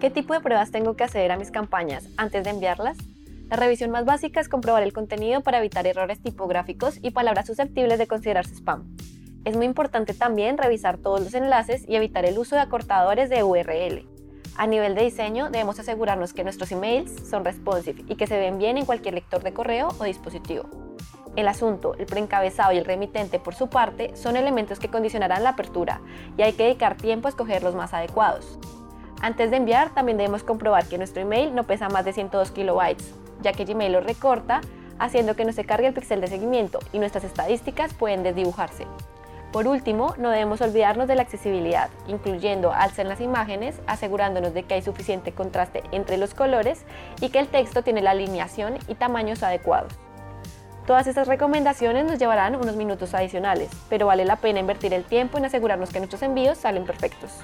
¿Qué tipo de pruebas tengo que hacer a mis campañas antes de enviarlas? La revisión más básica es comprobar el contenido para evitar errores tipográficos y palabras susceptibles de considerarse spam. Es muy importante también revisar todos los enlaces y evitar el uso de acortadores de URL. A nivel de diseño, debemos asegurarnos que nuestros emails son responsive y que se ven bien en cualquier lector de correo o dispositivo. El asunto, el preencabezado y el remitente por su parte son elementos que condicionarán la apertura y hay que dedicar tiempo a escoger los más adecuados. Antes de enviar, también debemos comprobar que nuestro email no pesa más de 102 kilobytes, ya que Gmail lo recorta, haciendo que no se cargue el pixel de seguimiento y nuestras estadísticas pueden desdibujarse. Por último, no debemos olvidarnos de la accesibilidad, incluyendo alza en las imágenes, asegurándonos de que hay suficiente contraste entre los colores y que el texto tiene la alineación y tamaños adecuados. Todas estas recomendaciones nos llevarán unos minutos adicionales, pero vale la pena invertir el tiempo en asegurarnos que nuestros envíos salen perfectos.